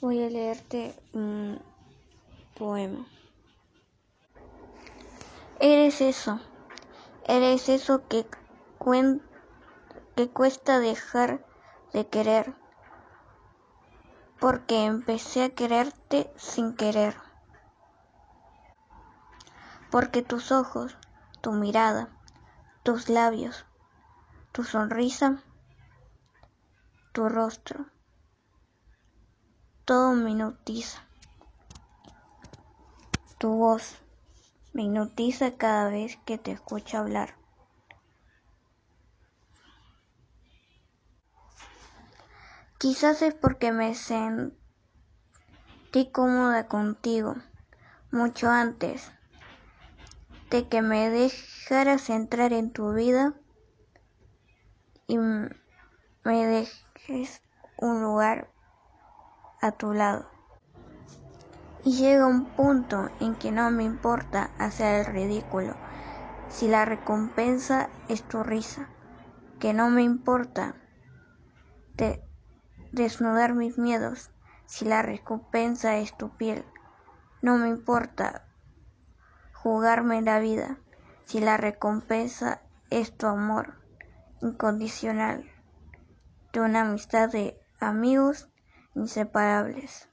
Voy a leerte un poema. Eres eso, eres eso que, cuesta dejar de querer, porque empecé a quererte sin querer. Porque tus ojos, tu mirada, tus labios, tu sonrisa, tu rostro, todo me hipnotiza. Tu voz me cada vez que te escucho hablar. Quizás es porque me sentí cómoda contigo mucho antes de que me dejaras entrar en tu vida y me dejes un lugar a tu lado. Y llega un punto en que no me importa hacer el ridículo. Si la recompensa es tu risa, que no me importa desnudar mis miedos. Si la recompensa es tu piel, no me importa jugarme la vida. Si la recompensa es tu amor incondicional de una amistad de amigos inseparables.